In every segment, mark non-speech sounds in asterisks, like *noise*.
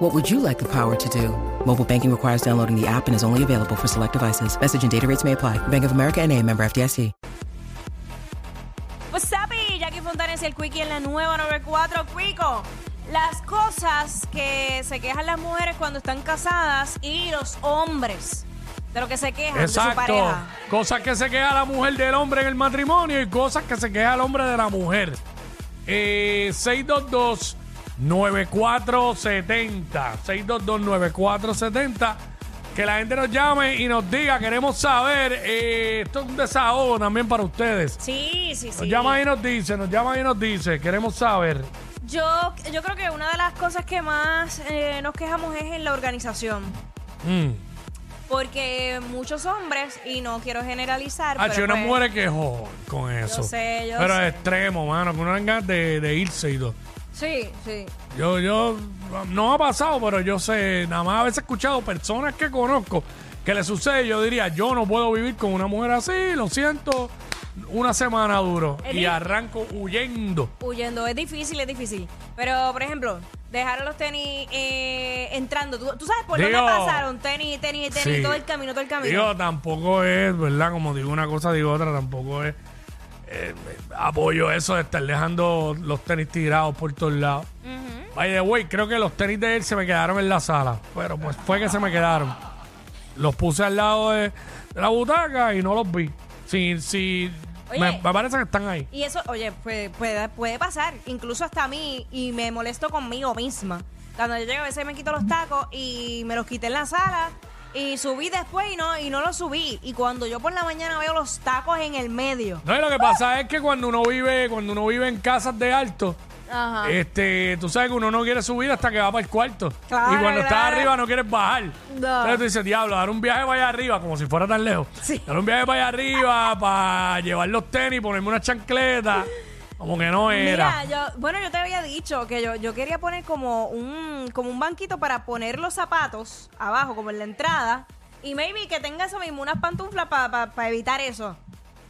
What would you like the power to do? Mobile banking requires downloading the app and is only available for select devices. Message and data rates may apply. Bank of America and a member FDIC. What's up, y Jackie Fontanes y el Quickie en la nueva 94. Quico, las cosas que se quejan las mujeres cuando están casadas y los hombres de lo que se quejan de su Exacto. pareja. Cosas que se queja la mujer del hombre en el matrimonio y cosas que se queja el hombre de la mujer. Eh, 622-9470. 622-9470. Que la gente nos llame y nos diga, queremos saber. eh, esto es un desahogo también para ustedes. Sí, sí, Nos sí. llama y nos dice, nos llama y nos dice, queremos saber. Yo, yo creo que una de las cosas que más eh, nos quejamos es en la organización. Mm. Porque muchos hombres, y no quiero generalizar, Ah, pero una pues, mujer que joder con eso. sé, yo Pero sé. es extremo, mano, que uno tenga de, de irse y todo. Sí, sí. Yo, yo, no ha pasado, pero yo sé, nada más a veces he escuchado personas que conozco que le sucede. Yo diría, yo no puedo vivir con una mujer así, lo siento, una semana duro. Y arranco huyendo. huyendo. Es difícil, es difícil. Pero, por ejemplo, dejar los tenis eh, entrando. ¿Tú, tú sabes por Digo- dónde pasaron? Tenis, tenis, tenis, Sí. todo el camino, todo el camino. Digo, tampoco es, ¿verdad? Como digo una cosa, digo otra, tampoco es. Eh, apoyo eso de estar dejando los tenis tirados por todos lados. By the way, creo que los tenis de él se me quedaron en la sala. Pero pues fue que se me quedaron. Los puse al lado de, de la butaca y no los vi. Sí. Oye. me, me parece que están ahí. Y eso, oye, puede, puede, puede pasar, incluso hasta a mí, y me molesto conmigo misma. Cuando yo llego, a veces me quito los tacos y me los quité en la sala y subí después y no, y no los subí. Y cuando yo por la mañana veo los tacos en el medio. No, y lo que pasa es que cuando uno vive, cuando uno vive en casas de alto, Ajá. este, tú sabes que uno no quiere subir hasta que va para el cuarto. Claro, y cuando estás claro. arriba no quieres bajar. No. Entonces tú dices, diablo, dar un viaje para allá arriba, como si fuera tan lejos. Sí. Dar un viaje para allá arriba, para llevar los tenis, ponerme una chancleta. *laughs* Como que no era. Mira, yo, bueno, yo te había dicho que yo, yo quería poner como un, como un banquito para poner los zapatos abajo, como en la entrada. Y maybe que tenga eso mismo, unas pantuflas para evitar eso.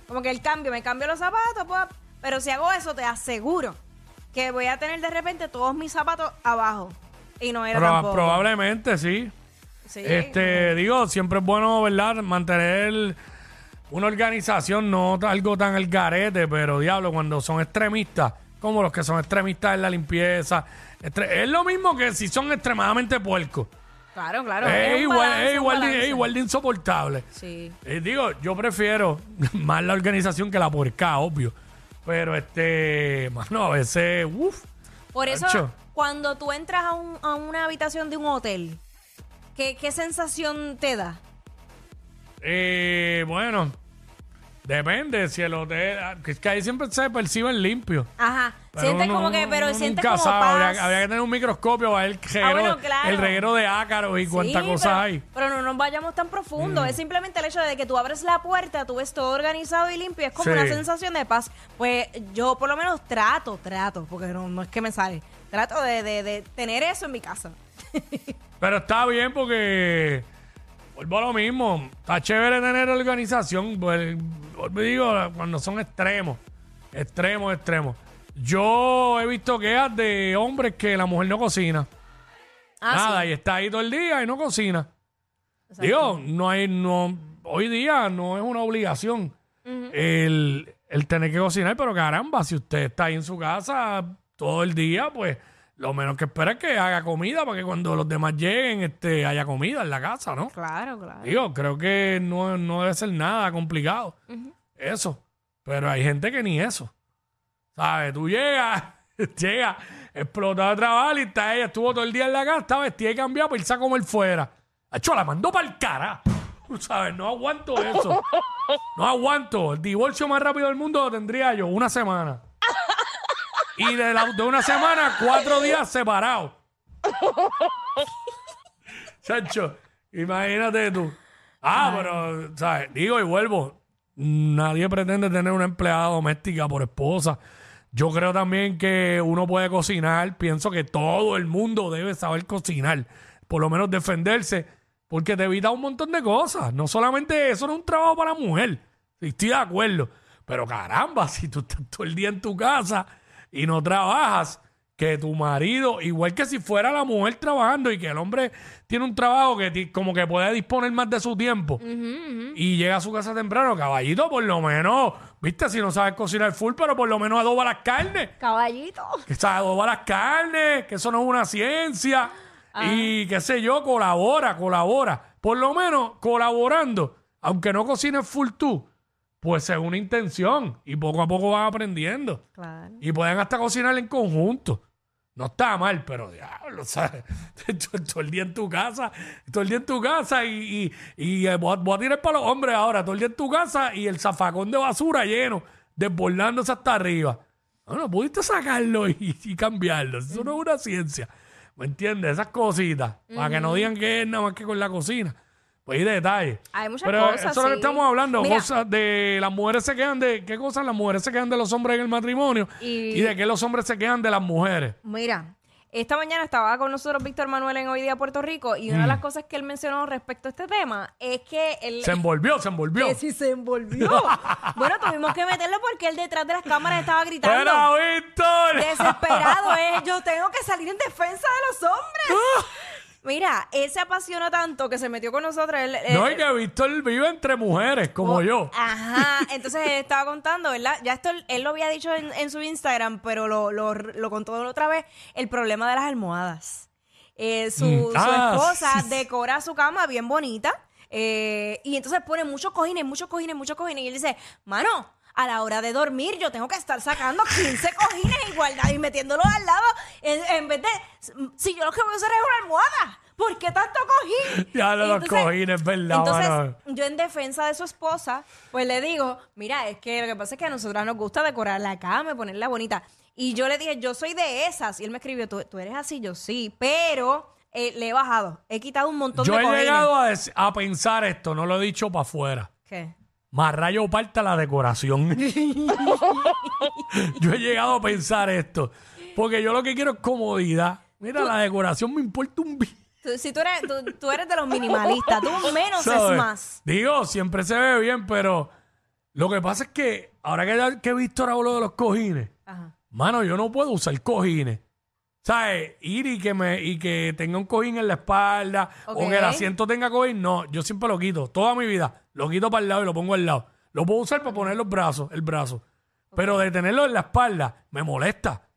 Como que el cambio, me cambio los zapatos, pues, pero si hago eso, te aseguro que voy a tener de repente todos mis zapatos abajo. Y no era Proba- tampoco. probablemente sí. Sí. Este, digo, siempre es bueno, ¿verdad? Mantener una organización, no algo tan el garete, pero diablo, cuando son extremistas, como los que son extremistas en la limpieza, es lo mismo que si son extremadamente puercos. Claro, claro. es, igual, balance, es, igual de, balance. es igual de insoportable. Sí. Eh, digo, yo prefiero *laughs* más la organización que la puerca, obvio. Pero este, mano, a veces, uff. Por eso, cuando tú entras a, un- a una habitación de un hotel, ¿qué, qué sensación te da? Eh, bueno, depende si el hotel. ah, Es que ahí siempre se perciben limpios. Ajá. Pero sientes uno- como que, pero uno sientes nunca como sabe, paz. Habría, habría que tener un microscopio para ver el reguero, bueno, claro. el reguero de ácaros y Sí, cuántas cosas pero, hay. Mm. Pero no nos vayamos tan profundo. Es simplemente el hecho de que tú abres la puerta, tú ves todo organizado y limpio. Es como Sí. una sensación de paz. Pues yo por lo menos trato, trato, porque no, no es que me sale. Trato de, de- de tener eso en mi casa. *laughs* Pero está bien porque. Vuelvo a lo mismo. Está chévere tener organización. Pues, y digo, cuando son extremos. Extremos, extremos. Yo he visto quejas de hombres que la mujer no cocina. Ah, Nada, sí. y está ahí todo el día y no cocina. Digo, no hay, no, hoy día no es una obligación el, el tener que cocinar, pero caramba, si usted está ahí en su casa todo el día, pues lo menos que espera es que haga comida para que cuando los demás lleguen este, haya comida en la casa, ¿no? Claro, claro. Digo, creo que no, no debe ser nada complicado. Eso. Pero hay gente que ni eso. ¿Sabes? Tú llegas, *laughs* llegas, explotado de trabajo y está ella, estuvo todo el día en la casa, está vestida y cambiada para irse a comer fuera. Hecho, la mandó para el cara. Sabes, no aguanto eso. No aguanto. El divorcio más rápido del mundo lo tendría yo, una semana. Y de, la- de una semana, cuatro días separados. Chacho, imagínate tú. Ah, pero, ¿sabes? Digo y vuelvo. Nadie pretende tener una empleada doméstica por esposa. Yo creo también que uno puede cocinar. Pienso que todo el mundo debe saber cocinar. Por lo menos defenderse. Porque te evita un montón de cosas. No solamente eso no es un trabajo para la mujer. Estoy de acuerdo. Pero caramba, *laughs* si tú estás todo el día en tu casa y no trabajas, que tu marido, igual que si fuera la mujer trabajando y que el hombre tiene un trabajo que ti- como que puede disponer más de su tiempo y llega a su casa temprano, caballito, por lo menos, viste, si no sabes cocinar full, pero por lo menos adoba las carnes Caballito. que se adoba las carnes, que eso no es una ciencia. Y qué sé yo, colabora, colabora. Por lo menos colaborando, aunque no cocines full tú, pues es una intención. Y poco a poco van aprendiendo. Claro. Y pueden hasta cocinar en conjunto. No está mal, pero diablo, *laughs* ¿sabes? todo el día en tu casa, todo el día en tu casa y, y, y, eh, voy, a, voy a tirar para los hombres ahora, todo el día en tu casa y el zafacón de basura lleno, desbordándose hasta arriba. No, no pudiste sacarlo *laughs* y, y cambiarlo. Eso no es una ciencia. ¿Me entiendes? Esas cositas. Para que no digan que es nada más que con la cocina. Pues hay detalles. Hay muchas Pero cosas, eso es lo que sí. estamos hablando. Mira. cosas de las mujeres se quedan de. ¿Qué cosas las mujeres se quedan de los hombres en el matrimonio? Y- Y, de qué los hombres se quedan de las mujeres. Mira, esta mañana estaba con nosotros Víctor Manuel en Hoy Día Puerto Rico y una de las cosas que él mencionó respecto a este tema es que él... Mm. Se envolvió, se envolvió. que si se envolvió. *laughs* bueno, tuvimos que meterlo porque él detrás de las cámaras estaba gritando. ¡Pero, Víctor! Desesperado, ¿eh? Yo tengo que salir en defensa de los hombres. *laughs* Mira, él se apasionó tanto que se metió con nosotros. Él, él- No, y que Víctor vive entre mujeres, como Oh, yo. Ajá, *laughs* entonces él estaba contando, ¿verdad? Ya esto él, él lo había dicho en, en su Instagram, pero lo, lo, lo contó otra vez, el problema de las almohadas. Eh, su, Mm, su ah, esposa sí. decora su cama bien bonita eh, y entonces pone muchos cojines, muchos cojines, muchos cojines y él dice, mano, a la hora de dormir yo tengo que estar sacando 15 *laughs* cojines y guardados y metiéndolos al lado en, en vez de, si yo lo que voy a usar es una almohada. ¿Por qué tanto cojín? Ya Y los cojines, ¿verdad, Entonces, mano? yo en defensa de su esposa, pues le digo, mira, es que lo que pasa es que a nosotras nos gusta decorar la cama y ponerla bonita. Y yo le dije, yo soy de esas. Y él me escribió, ¿tú, tú eres así? Yo sí, pero eh, le he bajado. He quitado un montón Yo de he cojines. llegado a, dec- a pensar esto, no lo he dicho para afuera. ¿Qué? Más rayo parta la decoración. *laughs* yo he llegado a pensar esto. Porque yo lo que quiero es comodidad. Mira, la decoración me importa un bi- Tú- si tú eres, tú, tú eres de los minimalistas, tú menos ¿sabes? es más. Digo, siempre se ve bien, pero lo que pasa es que ahora que, que Víctor habló de los cojines, Ajá. mano, yo no puedo usar cojines. ¿Sabes? Ir y que me y que tenga un cojín en la espalda o que el asiento tenga cojín, no, yo siempre lo quito, toda mi vida, lo quito para el lado y lo pongo al lado. Lo puedo usar para poner los brazos, el brazo. Pero de tenerlo en la espalda, me molesta.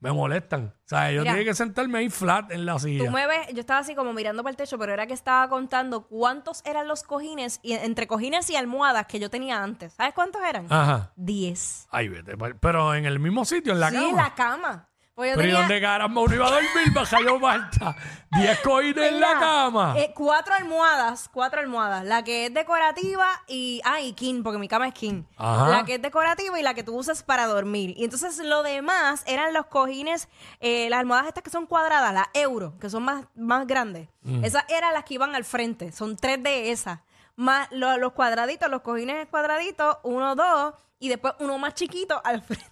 Me molestan. ¿Sabes? Yo Mira. tengo que sentarme ahí flat en la silla. Tú me ves, yo estaba así como mirando para el techo, pero era que estaba contando cuántos eran los cojines, y entre cojines y almohadas que yo tenía antes. ¿Sabes cuántos eran? Ajá. Diez. Ay, vete. Pero en el mismo sitio, en la sí, cama. en la cama. Pues yo Pero ¿y tenía- dónde caramba uno iba a dormir? Baja yo Marta. Diez cojines en la Mira, cama. eh, cuatro almohadas, cuatro almohadas. La que es decorativa y. Ah, y king, porque mi cama es king. Ajá. La que es decorativa y la que tú usas para dormir. Y entonces lo demás eran los cojines, eh, las almohadas estas que son cuadradas, las euro, que son más, más grandes. Mm. Esas eran las que iban al frente. Son tres de esas. Más lo- los cuadraditos, los cojines cuadraditos, uno, dos, y después uno más chiquito al frente.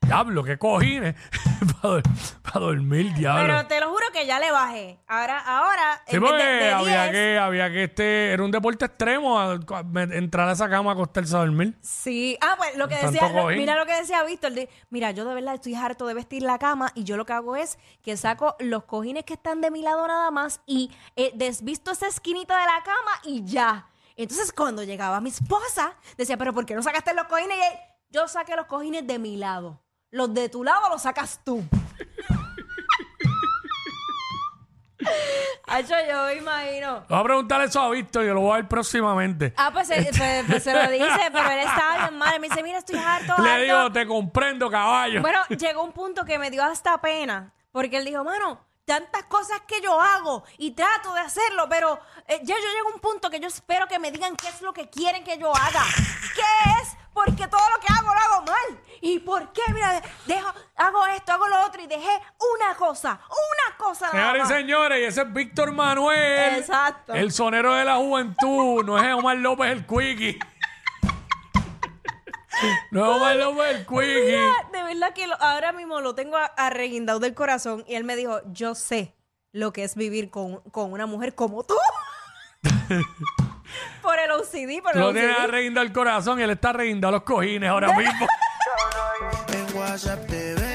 Diablo, qué cojines. *laughs* para dormir, diablo. Pero te lo juro que ya le bajé. Ahora, ahora. Sí, en vez de- porque de había 10, que, había que este, era un deporte extremo a- a- me- entrar a esa cama a acostarse a dormir. Sí, ah, pues lo que Tanto decía, lo- cojín. mira lo que decía Víctor, de- mira, yo de verdad estoy harto de vestir la cama y yo lo que hago es que saco los cojines que están de mi lado nada más y eh, desvisto esa esquinita de la cama y ya. Entonces cuando llegaba mi esposa, decía, pero ¿por qué no sacaste los cojines? Y él, yo saqué los cojines de mi lado. Los de tu lado los sacas tú. *laughs* Hacho, yo me imagino. Voy a preguntarle eso a Víctor y lo voy a ver próximamente. Ah, pues, se- pues- pues se lo dice, pero él estaba bien mal. Me dice, mira, estoy harto, harto. Le digo, te comprendo, caballo. Bueno, llegó un punto que me dio hasta pena, porque él dijo, mano, tantas cosas que yo hago y trato de hacerlo, pero eh, ya yo llego a un punto que yo espero que me digan qué es lo que quieren que yo haga. ¿Qué cosa nada Señores y señores, y ese es Víctor Manuel. Exacto. El sonero de la juventud. No es Omar López el Quickie. No me lo fue el quickie. De verdad que lo- ahora mismo lo tengo a- arreguindado del corazón. Y él me dijo, yo sé lo que es vivir con, con una mujer como tú. *laughs* por el OCD, por el Lo OCD. tiene arreguindado el corazón y él está arreguindado los cojines ahora *laughs* mismo. En WhatsApp te veo